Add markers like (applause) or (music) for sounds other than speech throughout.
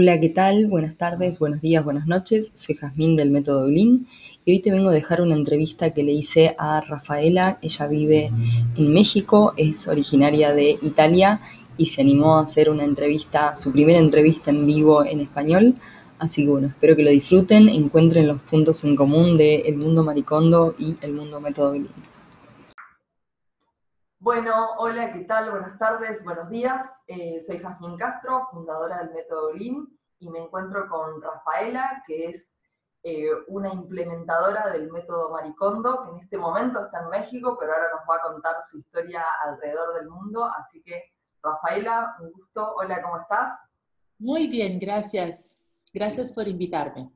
Hola, ¿qué tal? Buenas tardes, buenos días, buenas noches. Soy Jazmín del Método Blin y hoy te vengo a dejar una entrevista que le hice a Rafaela. Ella vive en México, es originaria de Italia y se animó a hacer una entrevista, su primera entrevista en vivo en español. Así que bueno, espero que lo disfruten, encuentren los puntos en común de El Mundo Maricondo y El Mundo Método Blin. Bueno, hola, ¿qué tal? Buenas tardes, buenos días. Eh, soy Jazmín Castro, fundadora del Método Lean, y me encuentro con Rafaela, que es eh, una implementadora del método Maricondo, que en este momento está en México, pero ahora nos va a contar su historia alrededor del mundo. Así que, Rafaela, un gusto. Hola, ¿cómo estás? Muy bien, gracias. Gracias por invitarme.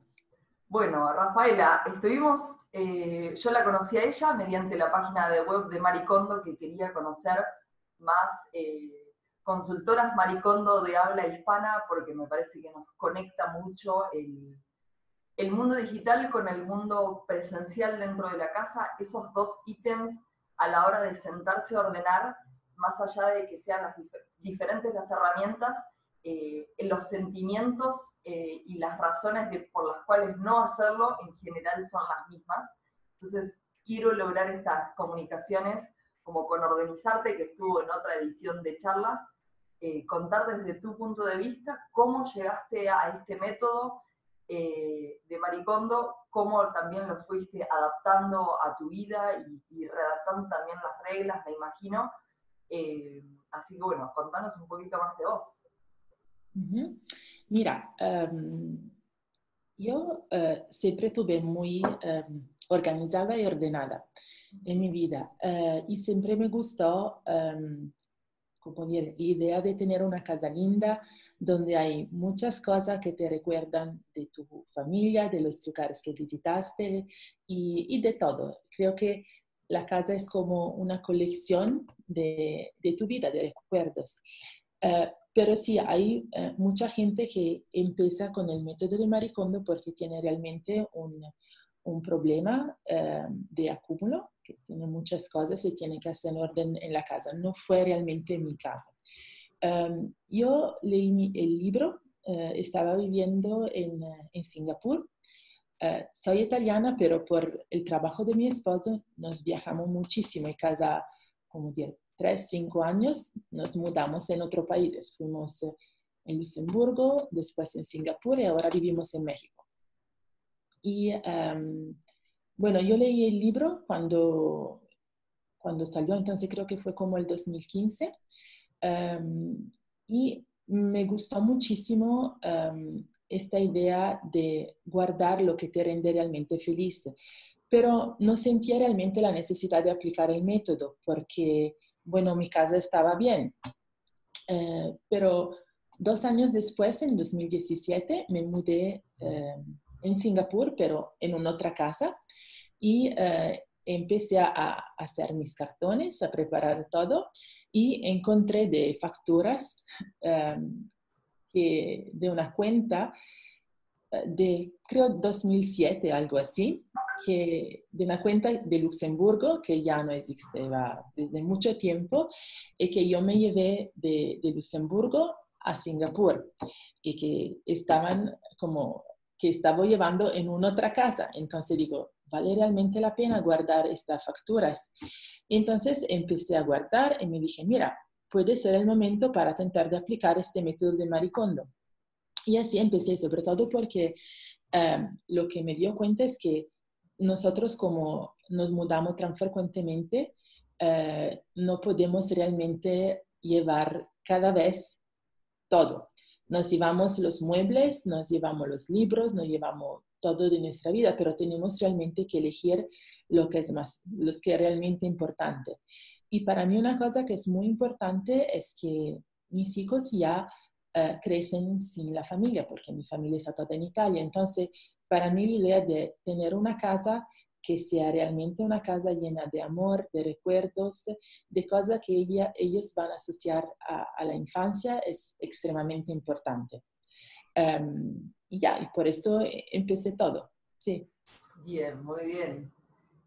Bueno, Rafaela, estuvimos, eh, yo la conocí a ella mediante la página de web de Maricondo que quería conocer más eh, consultoras Maricondo de habla hispana porque me parece que nos conecta mucho el, mundo digital con el mundo presencial dentro de la casa, esos dos ítems a la hora de sentarse a ordenar, más allá de que sean las diferentes las herramientas, eh, los sentimientos eh, y las razones por las cuales no hacerlo en general son las mismas. Entonces, quiero lograr estas comunicaciones como con Organizarte, que estuvo en otra edición de charlas, eh, contar desde tu punto de vista cómo llegaste a este método de Maricondo, cómo también lo fuiste adaptando a tu vida y, y redactando también las reglas, me imagino. así que bueno, contanos un poquito más de vos. Mira, em, yo eh, siempre tuve muy em, organizada y ordenada en mi vida eh, y siempre me gustó, um, como la idea de tener una casa linda donde hay muchas cosas que te recuerdan de tu familia, de los lugares que visitaste y, de todo. Creo que la casa es como una colección de, de tu vida, de recuerdos. Eh, pero sí, hay eh, mucha gente que empieza con el método de Maricondo porque tiene realmente un, un problema eh, de acúmulo, que tiene muchas cosas y tiene que hacer orden en la casa. No fue realmente mi caso. Em, yo leí el libro, eh, estaba viviendo en, en Singapur. soy italiana, pero por el trabajo de mi esposo nos viajamos muchísimo y cada, como tres, cinco años, nos mudamos en otro país. Fuimos eh, en Luxemburgo, después en Singapur y ahora vivimos en México. Y em, bueno, yo leí el libro cuando, cuando salió, entonces creo que fue como el 2015. Em, y me gustó muchísimo em, esta idea de guardar lo que te rende realmente feliz. Pero no sentía realmente la necesidad de aplicar el método porque bueno, mi casa estaba bien. Eh, pero dos años después, en 2017, me mudé eh, en Singapur, pero en una otra casa, y eh, empecé a, hacer mis cartones, a preparar todo, y encontré de facturas que, de una cuenta de, creo, 2007, algo así, que, de una cuenta de Luxemburgo que ya no existía desde mucho tiempo y que yo me llevé de, de Luxemburgo a Singapur y que estaban como que estaba llevando en una otra casa. Entonces digo, ¿vale realmente la pena guardar estas facturas? Entonces empecé a guardar y me dije, mira, puede ser el momento para intentar de aplicar este método de Maricondo. Y así empecé, sobre todo porque eh, lo que me dio cuenta es que nosotros como nos mudamos tan frecuentemente, eh, no podemos realmente llevar cada vez todo. Nos llevamos los muebles, nos llevamos los libros, nos llevamos todo de nuestra vida, pero tenemos realmente que elegir lo que es más, lo que es realmente importante. Y para mí una cosa que es muy importante es que mis hijos ya eh, crecen sin la familia, porque mi familia está toda en Italia. Entonces, para mí la idea de tener una casa que sea realmente una casa llena de amor, de recuerdos, de cosas que ellos van a asociar a, la infancia es extremadamente importante. Em, y ya, y por eso eh, empecé todo. Sí. Bien, muy bien.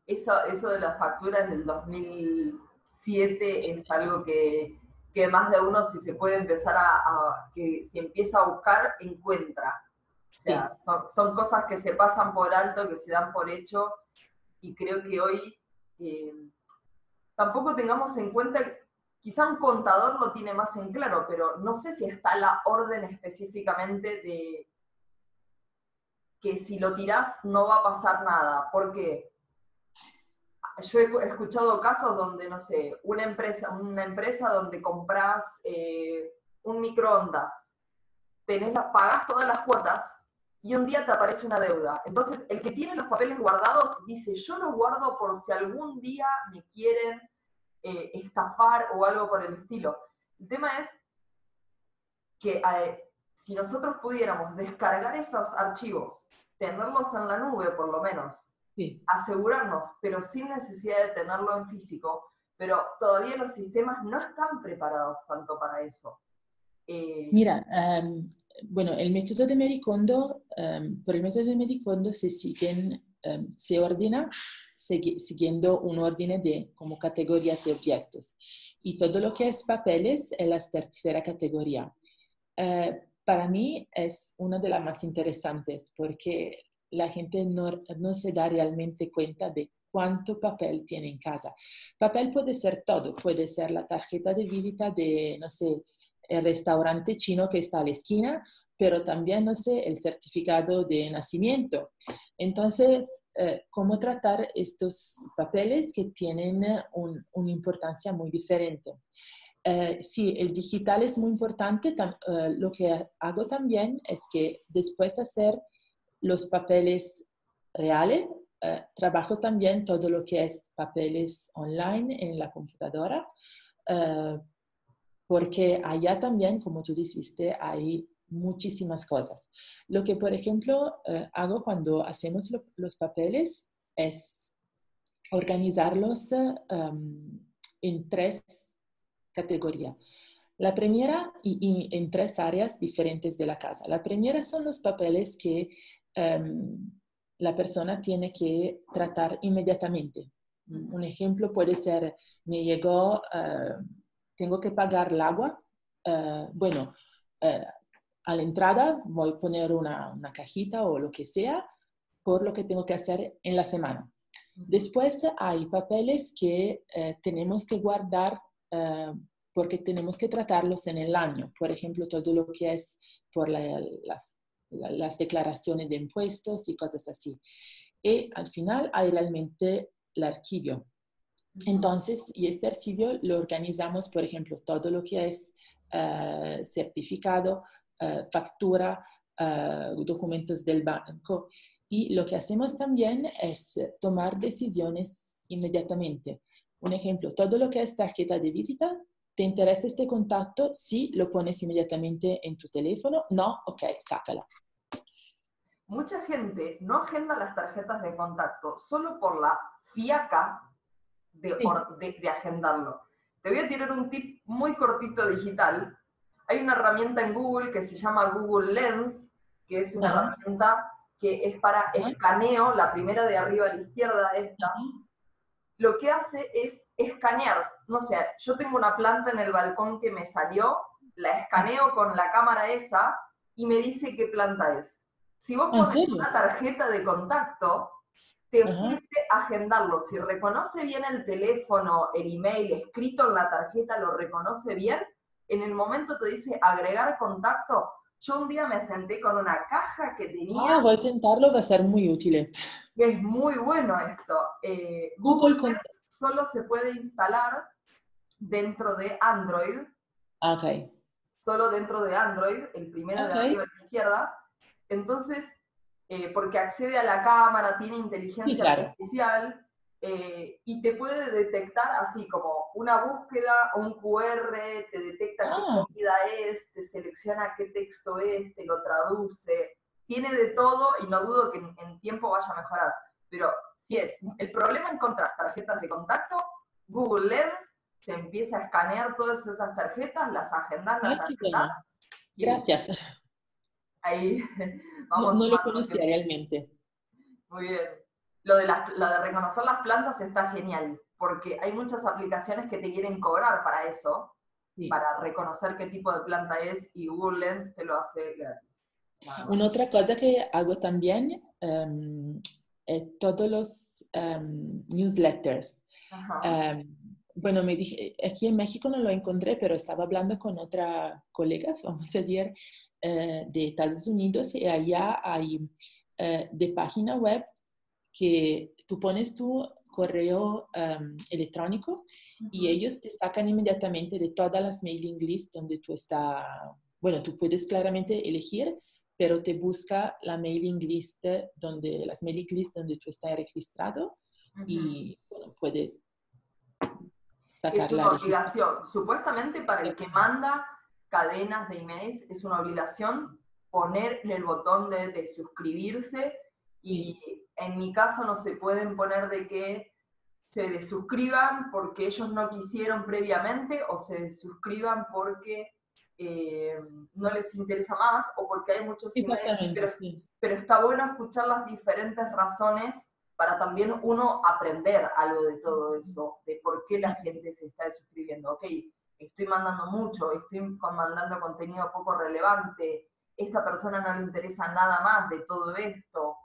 Eso, eso de las facturas del 2007 es algo que que más de uno si se puede empezar a, que si empieza a buscar, encuentra. O sea, son, cosas que se pasan por alto, que se dan por hecho, y creo que hoy eh, tampoco tengamos en cuenta, quizá un contador lo tiene más en claro, pero no sé si está la orden específicamente de que si lo tirás no va a pasar nada. porque Yo he escuchado casos donde, no sé, una empresa, una empresa donde compras eh, un microondas, tenés pagas todas las cuotas y un día te aparece una deuda. Entonces, el que tiene los papeles guardados dice, yo los guardo por si algún día me quieren eh, estafar o algo por el estilo. El tema es que eh, si nosotros pudiéramos descargar esos archivos, tenerlos en la nube por lo menos, asegurarnos, pero sin necesidad de tenerlo en físico, pero todavía los sistemas no están preparados tanto para eso. Eh, Mira, em, bueno, el método de Mericondo, em, por el método de Mericondo se siguen, em, se ordena siguiendo un orden de como categorías de objetos. Y todo lo que es papeles es la tercera categoría. Eh, para mí es una de las más interesantes porque la gente no, no, se da realmente cuenta de cuánto papel tiene en casa. Papel puede ser todo, puede ser la tarjeta de visita de, no sé, el restaurante chino que está a la esquina, pero también, no sé, el certificado de nacimiento. Entonces, eh, ¿cómo tratar estos papeles que tienen una importancia muy diferente? Eh, sí, el digital es muy importante. Eh, lo que hago también es que después de hacer los papeles reales, trabajo también todo lo que es papeles online en la computadora porque allá también, como tú dijiste, hay muchísimas cosas. Lo que, por ejemplo, eh, hago cuando hacemos los papeles es organizarlos em, en tres categorías. La primera, y, en tres áreas diferentes de la casa. La primera son los papeles que em, la persona tiene que tratar inmediatamente. Un ejemplo puede ser, me llegó... Uh, tengo que pagar el agua, eh, bueno, eh, a la entrada voy a poner una, una, cajita o lo que sea por lo que tengo que hacer en la semana. Después hay papeles que eh, tenemos que guardar porque tenemos que tratarlos en el año. Por ejemplo, todo lo que es por las, las declaraciones de impuestos y cosas así. Y al final hay realmente el archivo, entonces, y este archivo lo organizamos, por ejemplo, todo lo que es eh, certificado, eh, factura, eh, documentos del banco. Y lo que hacemos también es tomar decisiones inmediatamente. Un ejemplo, todo lo que es tarjeta de visita, ¿te interesa este contacto? Sí, lo pones inmediatamente en tu teléfono. No, ok, sácala. Mucha gente no agenda las tarjetas de contacto solo por la fiaca de, agendarlo. Te voy a tirar un tip muy cortito digital. Hay una herramienta en Google que se llama Google Lens, que es una herramienta que es para escaneo, la primera de arriba a la izquierda, esta. Lo que hace es escanear, no sé, yo tengo una planta en el balcón que me salió, la escaneo con la cámara esa y me dice qué planta es. Si vos pones una tarjeta de contacto, te ofrece agendarlo. Si reconoce bien el teléfono, el email escrito en la tarjeta, lo reconoce bien, en el momento te dice agregar contacto. Yo un día me senté con una caja que tenía... Ah, voy a intentarlo, va a ser muy útil. Es muy bueno esto. Eh, Google, solo se puede instalar dentro de Android. Ah, ok. Solo dentro de Android, el primero de arriba a la izquierda. Entonces, eh, porque accede a la cámara, tiene inteligencia artificial eh, y te puede detectar así como una búsqueda o un QR, te detecta qué ah. comida es, te selecciona qué texto es, te lo traduce, tiene de todo y no dudo que en, tiempo vaya a mejorar. Pero si es el problema encontrar tarjetas de contacto, Google Lens se empieza a escanear todas esas tarjetas, las agendas, las agendas. Gracias. (laughs) Ahí no, lo conocía realmente. Muy bien. Lo de, lo de reconocer las plantas está genial, porque hay muchas aplicaciones que te quieren cobrar para eso. para reconocer qué tipo de planta es y Google Lens te lo hace gratis. Una otra cosa que hago también um, es todos los um, newsletters. Um, bueno, me dije, aquí en México no lo encontré, pero estaba hablando con otras colegas, (laughs) vamos a decir, uh, de Estados Unidos y allá hay uh, de página web que tú pones tu correo electrónico y ellos te sacan inmediatamente de todas las mailing lists donde tú estás, bueno, tú puedes claramente elegir, pero te busca la mailing list donde, las mailing lists donde tú estás registrado y bueno, puedes sacar es una obligación. Supuestamente para el que manda cadenas de emails es una obligación poner el botón de, de suscribirse y en mi caso no se pueden poner de que se desuscriban porque ellos no quisieron previamente o se desuscriban porque eh, no les interesa más o porque hay muchos pero, pero, está bueno escuchar las diferentes razones para también uno aprender algo de todo eso, de por qué la gente se está desuscribiendo. Ok, estoy mandando mucho, estoy mandando contenido poco relevante, esta persona no le interesa nada más de todo esto,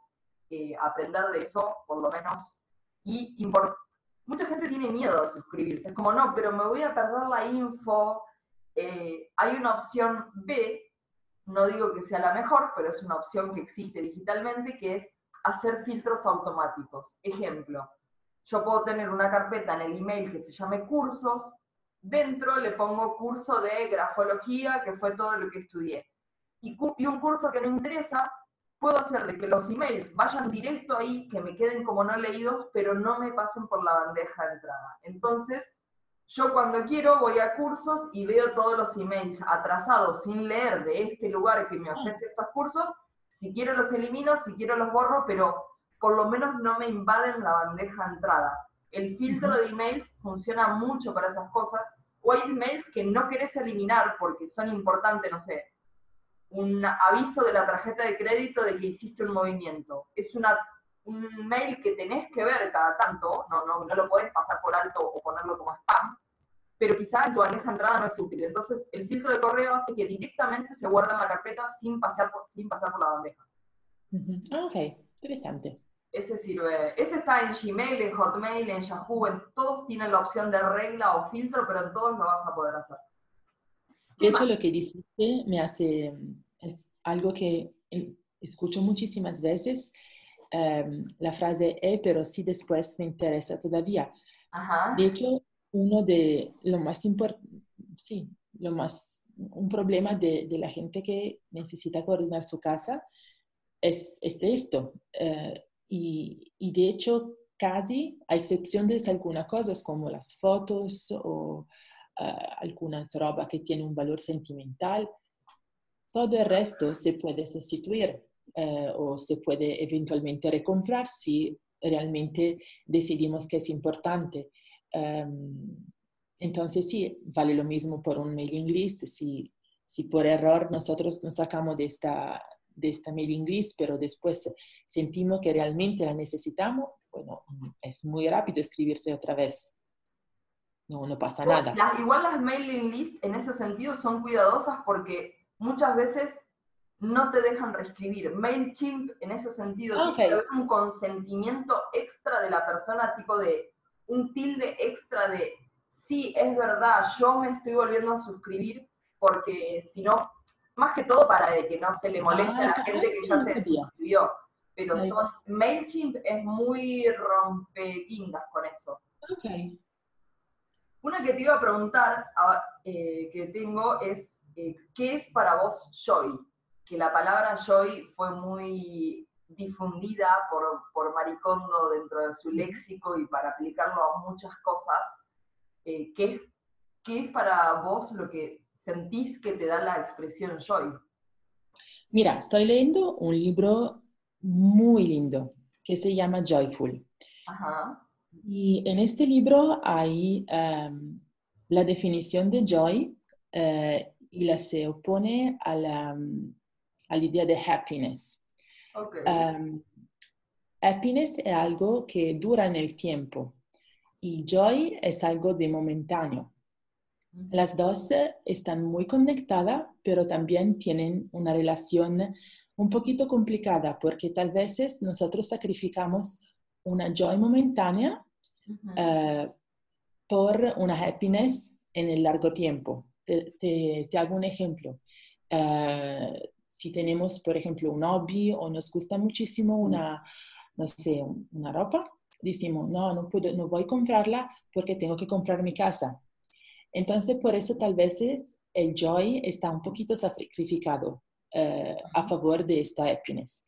eh, aprender de eso, por lo menos, y mucha gente tiene miedo de suscribirse. Es como, no, pero me voy a perder la info. Eh, hay una opción B, no digo que sea la mejor, pero es una opción que existe digitalmente, que es hacer filtros automáticos. Ejemplo, yo puedo tener una carpeta en el email que se llame cursos, dentro le pongo curso de grafología, que fue todo lo que estudié. Y, y un curso que me interesa, puedo hacer de que los emails vayan directo ahí, que me queden como no leídos, pero no me pasen por la bandeja de entrada. Entonces, yo cuando quiero voy a cursos y veo todos los emails atrasados sin leer de este lugar que me ofrece estos cursos. Si quiero los elimino, si quiero los borro, pero por lo menos no me invaden la bandeja de entrada. El filtro de emails funciona mucho para esas cosas. O hay emails que no querés eliminar porque son importantes, no sé, un aviso de la tarjeta de crédito de que hiciste un movimiento. Es una, un mail que tenés que ver cada tanto, no, no, no lo podés pasar por alto o ponerlo como spam, pero quizá en tu bandeja de entrada no es útil. Entonces, el filtro de correo hace que directamente se guarde en la carpeta sin pasar por, sin pasar por la bandeja. Ah, ok, interesante. Ese sirve. Ese está en Gmail, en Hotmail, en Yahoo, en todos tienen la opción de regla o filtro, pero en todos lo vas a poder hacer. De hecho, lo que dijiste me hace, es algo que escucho muchísimas veces, em, la frase, eh, pero sí después me interesa todavía. De hecho, uno de lo más importante, sí, lo más, un problema de, de, la gente que necesita coordinar su casa es, es esto. Eh, y, y, de hecho, casi, a excepción de algunas cosas como las fotos o uh, algunas ropa que tienen un valor sentimental. Todo el resto se puede sustituir uh, o se puede eventualmente recomprar si realmente decidimos que es importante. Um, entonces sí, vale lo mismo por un mailing list. Si, si por error nosotros nos sacamos de esta, de esta mailing list, pero después sentimos que realmente la necesitamos, bueno, es muy rápido escribirse otra vez no, no pasa nada. igual las mailing lists en ese sentido son cuidadosas porque muchas veces no te dejan reescribir. MailChimp en ese sentido ah, tiene que haber un consentimiento extra de la persona, tipo de un tilde extra de sí, es verdad, yo me estoy volviendo a suscribir porque si no, más que todo para que no se le moleste a la ah, gente que ya se suscribió. Pero son, MailChimp es muy rompeguindas con eso. Okay. Una que te iba a preguntar, eh, que tengo, es, eh, ¿qué es para vos joy? Que la palabra joy fue muy difundida por, por Maricondo dentro de su léxico y para aplicarlo a muchas cosas. Eh, ¿qué, ¿Qué es para vos lo que sentís que te da la expresión joy? Mira, estoy leyendo un libro muy lindo que se llama Joyful. Ajá. Y en este libro hay um, la definición de joy uh, y la se opone a la, a la idea de happiness. Okay. Um, happiness es algo que dura en el tiempo y joy es algo de momentáneo. Las dos están muy conectadas, pero también tienen una relación un poquito complicada porque tal vez nosotros sacrificamos una joy momentánea uh, por una happiness en el largo tiempo. Te, te, te hago un ejemplo. Uh, si tenemos, por ejemplo, un hobby o nos gusta muchísimo una, no sé, una ropa, decimos, no, no, puedo, no voy a comprarla porque tengo que comprar mi casa. Entonces, por eso tal vez el joy está un poquito sacrificado uh, a favor de esta happiness.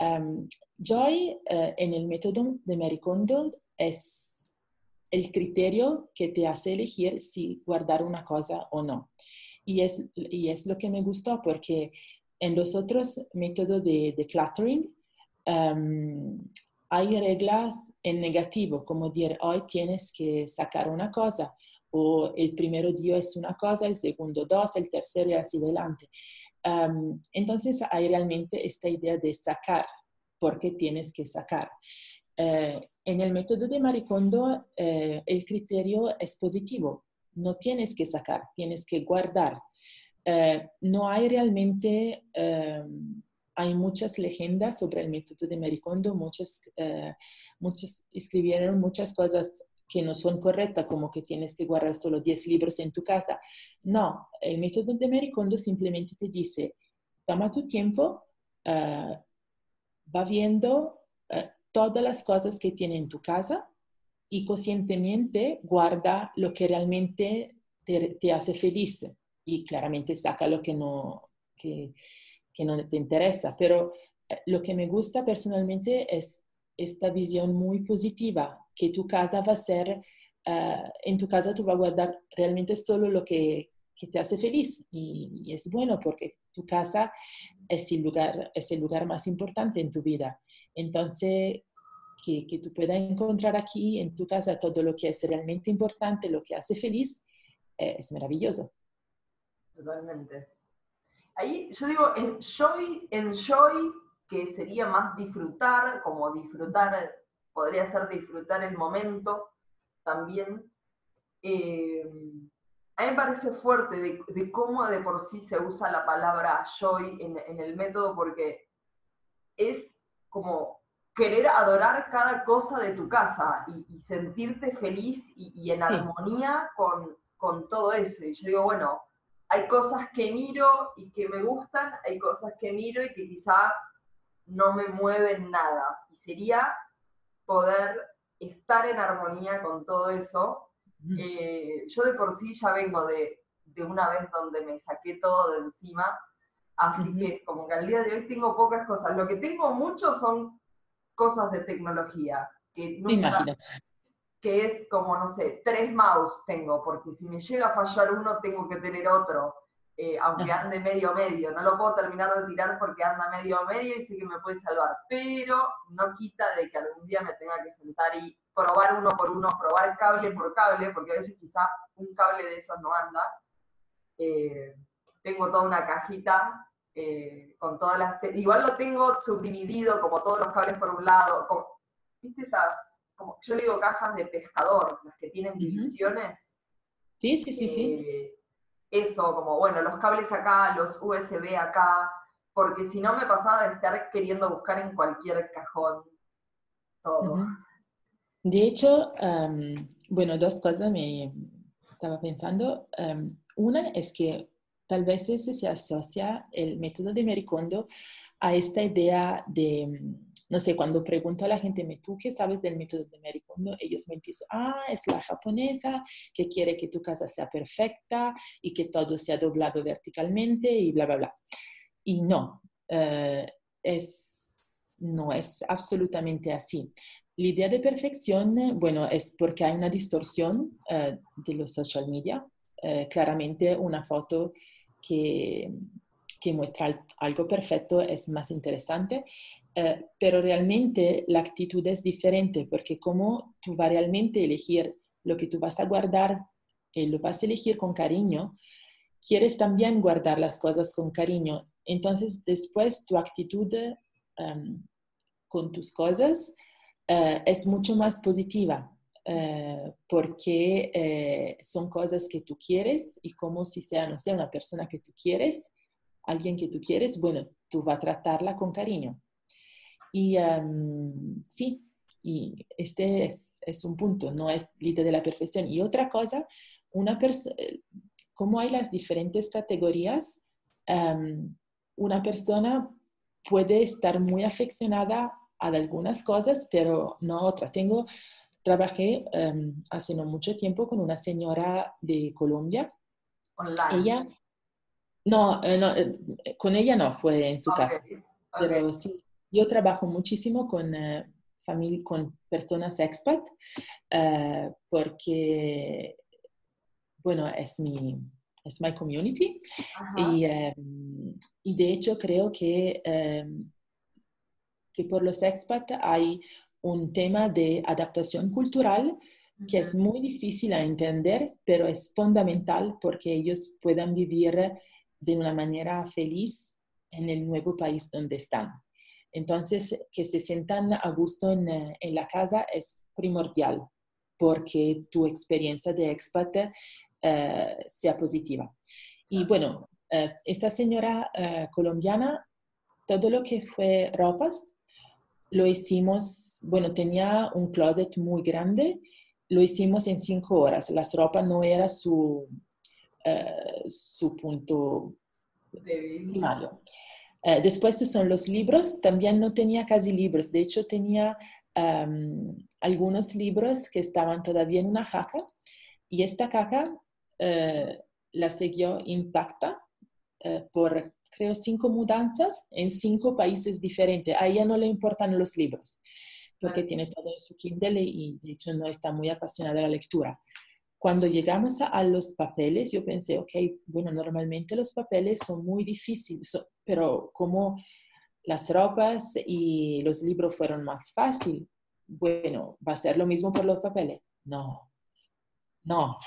Um, joy uh, en el método de Maricondo es el criterio que te hace elegir si guardar una cosa o no. Y es, y es lo que me gustó porque en los otros métodos de, de cluttering um, hay reglas en negativo, como decir, hoy tienes que sacar una cosa, o el primero día es una cosa, el segundo dos, el tercero y así adelante. Entonces hay realmente esta idea de sacar, porque tienes que sacar. Uh, en el método de Maricondo, uh, el criterio es positivo. No tienes que sacar, tienes que guardar. Uh, no hay realmente, um, hay muchas leyendas sobre el método de Maricondo, muchas, muchas escribieron muchas cosas que no son correctas, como que tienes que guardar solo 10 libros en tu casa. No, el método de Maricondo simplemente te dice, toma tu tiempo, uh, va viendo uh, todas las cosas que tiene en tu casa y conscientemente guarda lo que realmente te, te hace feliz y claramente saca lo que no, que, que no te interesa. Pero uh, lo que me gusta personalmente es esta visión muy positiva que tu casa va a ser, uh, en tu casa tú vas a guardar realmente solo lo que, que te hace feliz y, y, es bueno porque tu casa es el lugar, es el lugar más importante en tu vida. Entonces, que, que tú puedas encontrar aquí en tu casa todo lo que es realmente importante, lo que hace feliz, eh, es maravilloso. Totalmente. Ahí yo digo, enjoy, enjoy, que sería más disfrutar, como disfrutar podría ser disfrutar el momento también. Eh, a mí me parece fuerte de, cómo de por sí se usa la palabra joy en, el método, porque es como querer adorar cada cosa de tu casa y, sentirte feliz y, en armonía con, con, todo eso. Y yo digo, bueno, hay cosas que miro y que me gustan, hay cosas que miro y que quizá no me mueven nada. Y sería poder estar en armonía con todo eso. Eh, yo de por sí ya vengo de, de, una vez donde me saqué todo de encima, así que como que al día de hoy tengo pocas cosas. Lo que tengo mucho son cosas de tecnología, que, que es como, no sé, tres mouse tengo, porque si me llega a fallar uno tengo que tener otro. Eh, aunque ande medio medio. No lo puedo terminar de tirar porque anda medio medio y sé que me puede salvar, pero no quita de que algún día me tenga que sentar y probar uno por uno, probar cable por cable, porque a veces quizá un cable de esos no anda. Eh, tengo toda una cajita eh, con todas las... Igual lo tengo subdividido como todos los cables por un lado. ¿Viste esas? Como, yo le digo cajas de pescador, las que tienen divisiones. Sí, sí, sí, sí eso, como bueno, los cables acá, los USB acá, porque si no me pasaba de estar queriendo buscar en cualquier cajón todo. De hecho, bueno, dos cosas me estaba pensando. una es que tal vez se asocia el método de Mericondo a esta idea de no sé, cuando pregunto a la gente, ¿tú qué sabes del método de Mary Kondo? Ellos me empiezan, ah, es la japonesa que quiere que tu casa sea perfecta y que todo sea doblado verticalmente y bla, bla, bla. Y no, eh, es, no es absolutamente así. La idea de perfección, bueno, es porque hay una distorsión uh, de los social media. Claramente una foto que, que muestra algo perfecto es más interesante eh, pero realmente la actitud es diferente porque como tú vas realmente a elegir lo que tú vas a guardar, y lo vas a elegir con cariño, quieres también guardar las cosas con cariño. Entonces después tu actitud um, con tus cosas uh, es mucho más positiva. eh, porque eh, son cosas que tú quieres y como si sea, no sé, una persona que tú quieres, alguien que tú quieres, bueno, tú vas a tratarla con cariño. Y em, sí, y este es, un punto, no es líder de la perfección. Y otra cosa, una como hay las diferentes categorías, em, una persona puede estar muy aficionada a algunas cosas, pero no a otras. Tengo trabajé em, hace no mucho tiempo con una señora de Colombia. Online. Ella, no, eh, no eh, con ella no, fue en su casa. Pero sí, yo trabajo muchísimo con, eh, con personas expat porque, bueno, es mi, es my community. Y, em, y, de hecho creo que, que por los expat hay un tema de adaptación cultural que es muy difícil a entender, pero es fundamental porque ellos puedan vivir de una manera feliz en el nuevo país donde están. Entonces, que se sientan a gusto en, en la casa es primordial porque tu experiencia de expat eh, sea positiva. Y bueno, eh, esta señora eh, colombiana, todo lo que fue ropas, lo hicimos, bueno, tenía un closet muy grande, lo hicimos en cinco horas. Las ropas no era su, eh, su punto primario. Eh, después son los libros, también no tenía casi libros, de hecho tenía algunos libros que estaban todavía en una caja y esta caja eh, la siguió intacta por creo, cinco mudanzas en cinco países diferentes. A ella no le importan los libros, porque tiene todo en su Kindle y de hecho no está muy apasionada de la lectura. Cuando llegamos a, los papeles, yo pensé, ok, bueno, normalmente los papeles son muy difíciles, pero como las ropas y los libros fueron más fácil, bueno, ¿va a ser lo mismo por los papeles? No, no.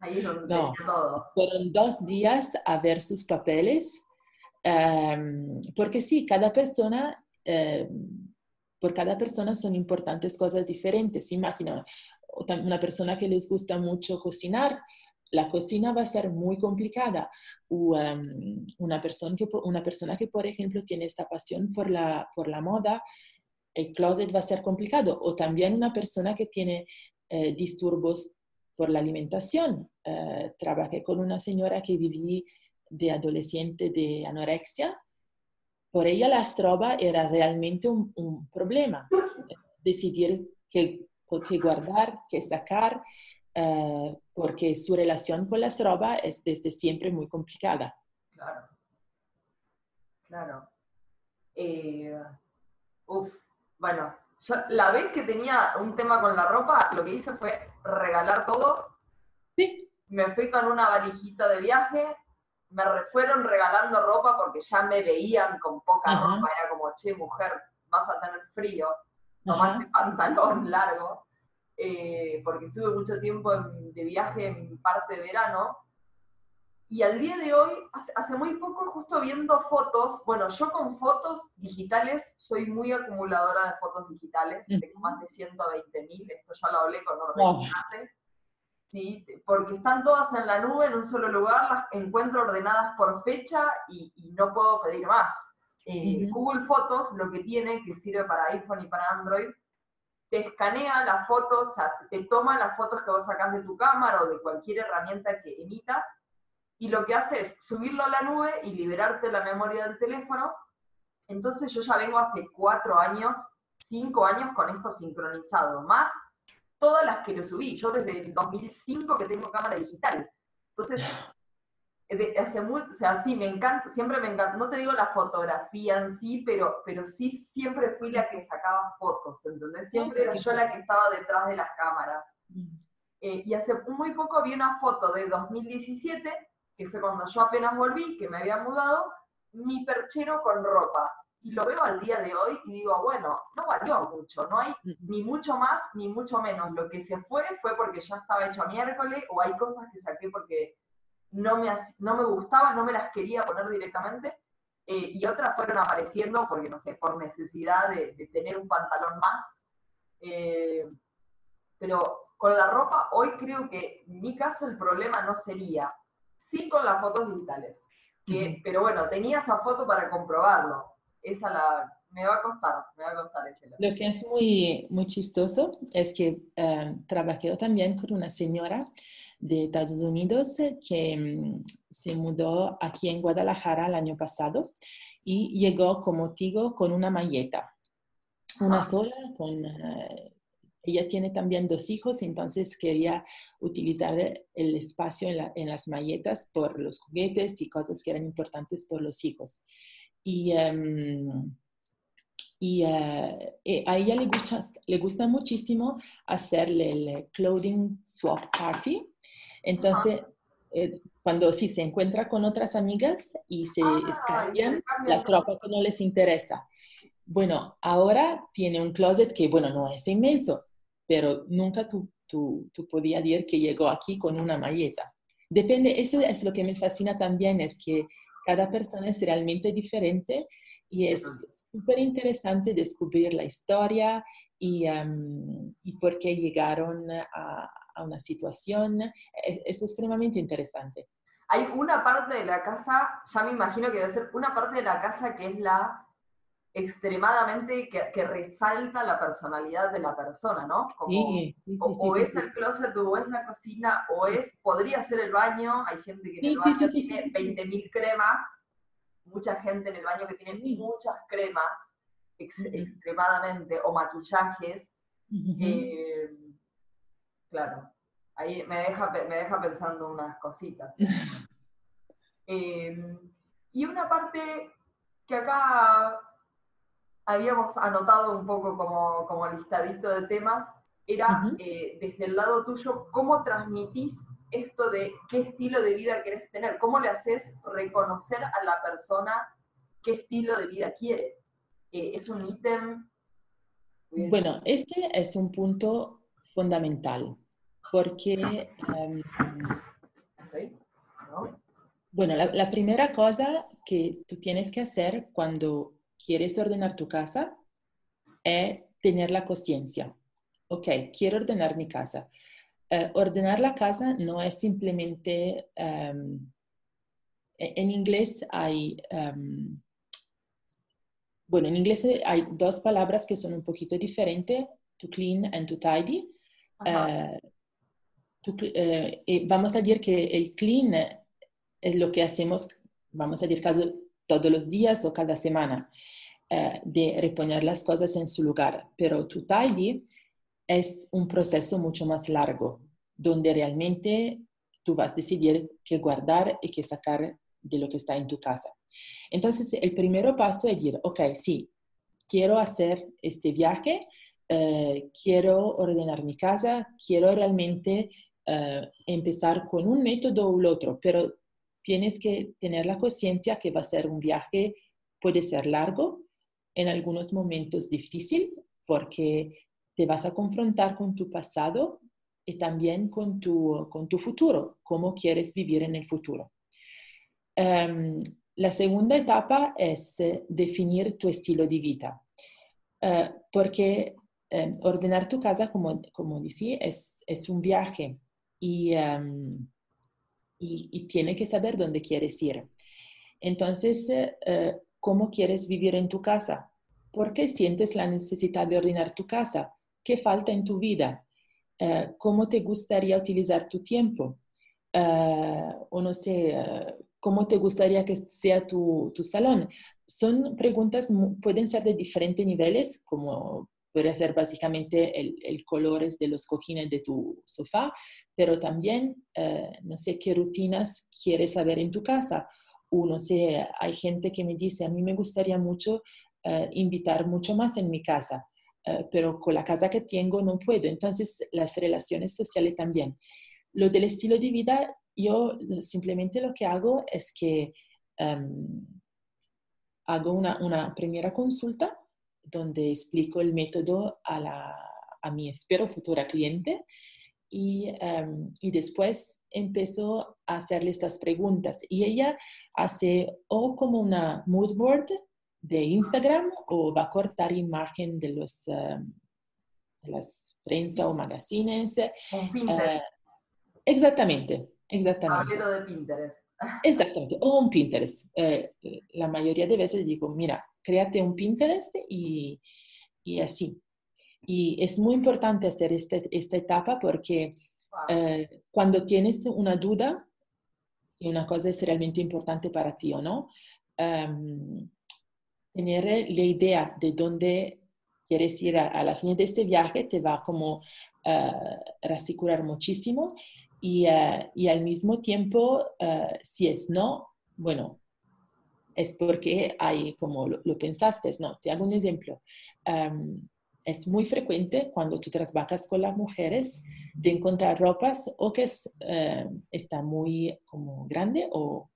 Ahí no. todo. Fueron dos días a ver sus papeles Em, porque sí, cada persona, em, por cada persona son importantes cosas diferentes. Imagina, una persona que les gusta mucho cocinar, la cocina va a ser muy complicada. O em, una, persona que, una persona que, por ejemplo, tiene esta pasión por la, por la moda, el closet va a ser complicado. O también una persona que tiene eh, disturbios por la alimentación. Eh, trabajé con una señora que vivía de adolescente de anorexia, por ella la estroba era realmente un, problema. Decidir qué, guardar, qué sacar, eh, porque su relación con la estroba es desde siempre muy complicada. Claro. Claro. Eh, uf, bueno, yo la vez que tenía un tema con la ropa, lo que hice fue regalar todo. Sí. Me fui con una valijita de viaje, me fueron regalando ropa porque ya me veían con poca ropa, era como, che, mujer, vas a tener frío, tomaste pantalón (laughs) largo, eh, porque estuve mucho tiempo de viaje en parte de verano, y al día de hoy, hace, muy poco, justo viendo fotos, bueno, yo con fotos digitales soy muy acumuladora de fotos digitales, tengo más de 120 mil, esto ya lo hablé con Norbert ¿sí? porque están todas en la nube en un solo lugar, las encuentro ordenadas por fecha y, no puedo pedir más. Eh, Google Fotos lo que tiene, que sirve para iPhone y para Android, te escanea las fotos, te toma las fotos que vos sacás de tu cámara o de cualquier herramienta que emita, y lo que hace es subirlo a la nube y liberarte la memoria del teléfono. Entonces yo ya vengo hace cuatro años, cinco años con esto sincronizado, más todas las que lo subí. Yo desde el 2005 que tengo cámara digital. Entonces, hace muy, o sea, sí, me encanta, siempre me encanta, no te digo la fotografía en sí, pero, pero sí siempre fui la que sacaba fotos, ¿entendés? Siempre era yo la que estaba detrás de las cámaras. Mm. Eh, y hace muy poco vi una foto de 2017, que fue cuando yo apenas volví, que me había mudado, mi perchero con ropa y lo veo al día de hoy y digo, bueno, no valió mucho, no hay ni mucho más ni mucho menos. Lo que se fue fue porque ya estaba hecho miércoles o hay cosas que saqué porque no me, no me gustaban, no me las quería poner directamente. Eh, y otras fueron apareciendo porque, no sé, por necesidad de, tener un pantalón más. Eh, pero con la ropa, hoy creo que en mi caso el problema no sería, sí con las fotos digitales, que, pero bueno, tenía esa foto para comprobarlo. Esa la, me va a costar, me va a costar ese. Lo que es muy, muy chistoso es que eh, trabajé también con una señora de Estados Unidos que mm, se mudó aquí en Guadalajara el año pasado y llegó como Tigo con una malleta, una sola, con, eh, ella tiene también dos hijos, entonces quería utilizar el espacio en, las malletas por los juguetes y cosas que eran importantes por los hijos. Y, em, y eh, eh, a ella le gusta, le gusta muchísimo hacerle el clothing swap party. Entonces, eh, cuando sí se encuentra con otras amigas y se ah, cambian la ropa que no les interesa. Bueno, ahora tiene un closet que, bueno, no es inmenso, pero nunca tú, tú, tú podías decir que llegó aquí con una malleta. Depende, eso es lo que me fascina también, es que cada persona es realmente diferente y es súper interesante descubrir la historia y, y por qué llegaron a, a una situación. Es, es, extremadamente interesante. Hay una parte de la casa, ya me imagino que debe ser una parte de la casa que es la extremadamente, que, resalta la personalidad de la persona, ¿no? o, es el closet, o es la cocina, o es, podría ser el baño, hay gente que en el baño tiene 20.000 cremas, mucha gente en el baño que tiene muchas cremas, extremadamente, o maquillajes, eh, claro, ahí me deja, me deja pensando unas cositas. (laughs) Eh, y una parte que acá habíamos anotado un poco como, como listadito de temas, era eh, desde el lado tuyo, ¿cómo transmitís esto de qué estilo de vida querés tener? ¿Cómo le haces reconocer a la persona qué estilo de vida quiere? Eh, ¿Es un ítem? Bueno, este es un punto fundamental, porque... Em, bueno, la primera cosa que tú tienes que hacer cuando quieres ordenar tu casa es tener la conciencia. Ok, quiero ordenar mi casa. Eh, ordenar la casa no es simplemente, em, e-, en inglés hay, em, bueno, en inglés hay dos palabras que son un poquito diferentes, to clean and to tidy. Eh, eh, vamos a decir que el clean es lo que hacemos, vamos a decir caso todos los días o cada semana, eh, de reponer las cosas en su lugar. Pero tu tidy es un proceso mucho más largo, donde realmente tú vas a decidir qué guardar y qué sacar de lo que está en tu casa. Entonces, el primer paso es decir, ok, sí, quiero hacer este viaje, eh, quiero ordenar mi casa, quiero realmente eh, empezar con un método u otro, pero tienes que tener la conciencia que va a ser un viaje, puede ser largo, en algunos momentos difícil, porque te vas a confrontar con tu pasado y también con tu, con tu futuro, cómo quieres vivir en el futuro. Em, la segunda etapa es eh, definir tu estilo de vida, eh, porque em, ordenar tu casa, como, como decía, es, es un viaje y em, y, tiene que saber dónde quieres ir. Entonces, eh, eh, ¿cómo quieres vivir en tu casa? ¿Por qué sientes la necesidad de ordenar tu casa? ¿Qué falta en tu vida? Eh, ¿Cómo te gustaría utilizar tu tiempo? o no sé, ¿cómo te gustaría que sea tu, tu salón? Son preguntas, pueden ser de diferentes niveles, como Podría ser básicamente el, el colores de los cojines de tu sofá, pero también, eh, no sé qué rutinas quieres saber en tu casa. O no sé, hay gente que me dice, a mí me gustaría mucho eh, invitar mucho más en mi casa, eh, pero con la casa que tengo no puedo. Entonces, las relaciones sociales también. Lo del estilo de vida, yo simplemente lo que hago es que em, hago una, una primera consulta donde explico el método a, la, a mi, espero, futura cliente. Y, em, y, después empezó a hacerle estas preguntas. Y ella hace o como una mood board de Instagram o va a cortar imagen de los, em, las prensa o magazines. Un Pinterest. exactamente, exactamente. Tablero de Pinterest. Exactamente, o un Pinterest. la mayoría de veces digo, mira, créate un Pinterest y, y así. Y es muy importante hacer este, esta etapa porque eh, cuando tienes una duda, si una cosa es realmente importante para ti o no, um, tener la idea de dónde quieres ir a, la fin de este viaje te va como uh, muchísimo y, uh, y, al mismo tiempo, uh, si es no, bueno, es porque hay como lo, lo, pensaste, ¿no? Te hago un ejemplo. Um, es muy frecuente cuando tú trabajas con las mujeres de encontrar ropas o que es, eh, está muy como grande o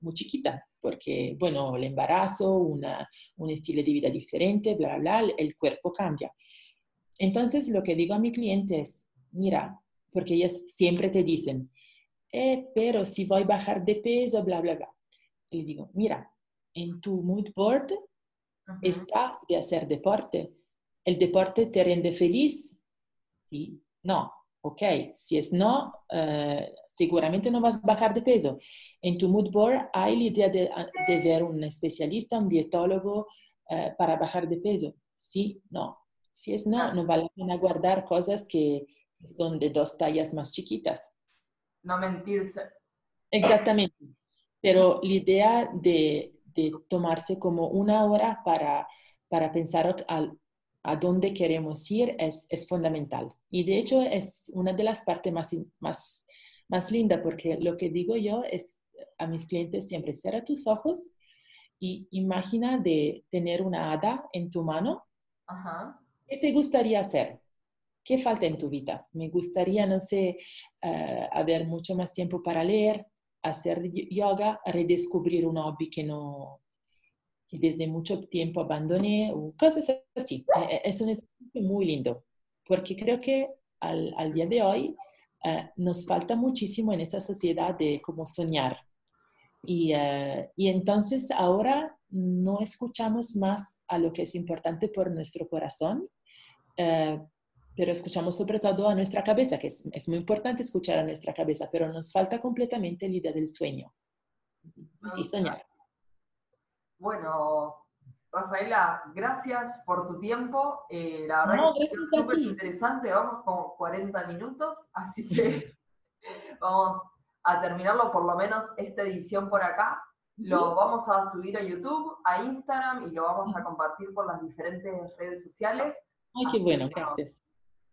muy chiquita, porque, bueno, el embarazo, una, un estilo de vida diferente, bla, bla, bla, el cuerpo cambia. Entonces, lo que digo a mi cliente es, mira, porque ellas siempre te dicen, eh, pero si voy a bajar de peso, bla, bla, bla. Y digo, mira, en tu mood board está de hacer deporte ¿El deporte te rende feliz? Sí, no. Ok, si es no, eh, seguramente no vas a bajar de peso. En tu mood board hay la idea de, ver un especialista, un dietólogo eh, para bajar de peso. Sí, no. Si es no, no vale la pena guardar cosas que son de dos tallas más chiquitas. No mentirse. Exactamente. Pero la idea de, de tomarse como una hora para, para pensar al, a dónde queremos ir es, es fundamental. Y de hecho es una de las partes más, más, más lindas porque lo que digo yo es a mis clientes siempre, cierra tus ojos y imagina de tener una hada en tu mano. ¿Qué te gustaría hacer? ¿Qué falta en tu vida? Me gustaría, no sé, uh, haber mucho más tiempo para leer, hacer yoga, redescubrir un hobby que no, que desde mucho tiempo abandoné o cosas así. E, e, es un muy lindo, porque creo que al, al día de hoy uh, nos falta muchísimo en esta sociedad de cómo soñar. Y, uh, y, entonces ahora no escuchamos más a lo que es importante por nuestro corazón, uh, pero escuchamos sobre todo a nuestra cabeza, que es, es, muy importante escuchar a nuestra cabeza, pero nos falta completamente la idea del sueño. Sí, soñar. Bueno, Rafaela, gracias por tu tiempo. Eh, la verdad que es súper interesante, vamos como 40 minutos, así que (laughs) vamos a terminarlo por lo menos esta edición por acá. Lo vamos a subir a YouTube, a Instagram y lo vamos a compartir por las diferentes redes sociales. Ay, qué bueno, gracias.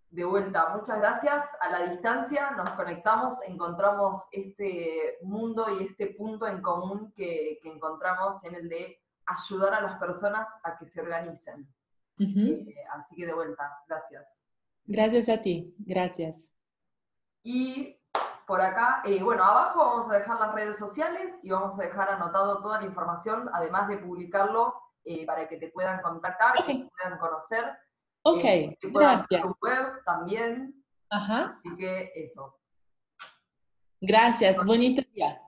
De vuelta, muchas gracias. A la distancia nos conectamos, encontramos este mundo y este punto en común que, encontramos en el de ayudar a las personas a que se organicen. Eh, así que de vuelta, gracias. Gracias a ti, gracias. Y por acá, eh, bueno, abajo vamos a dejar las redes sociales y vamos a dejar anotado toda la información, además de publicarlo eh, para que te puedan contactar, que te puedan conocer. Ok, eh, gracias. Web también. Ajá. Así que eso. Gracias, bonito día.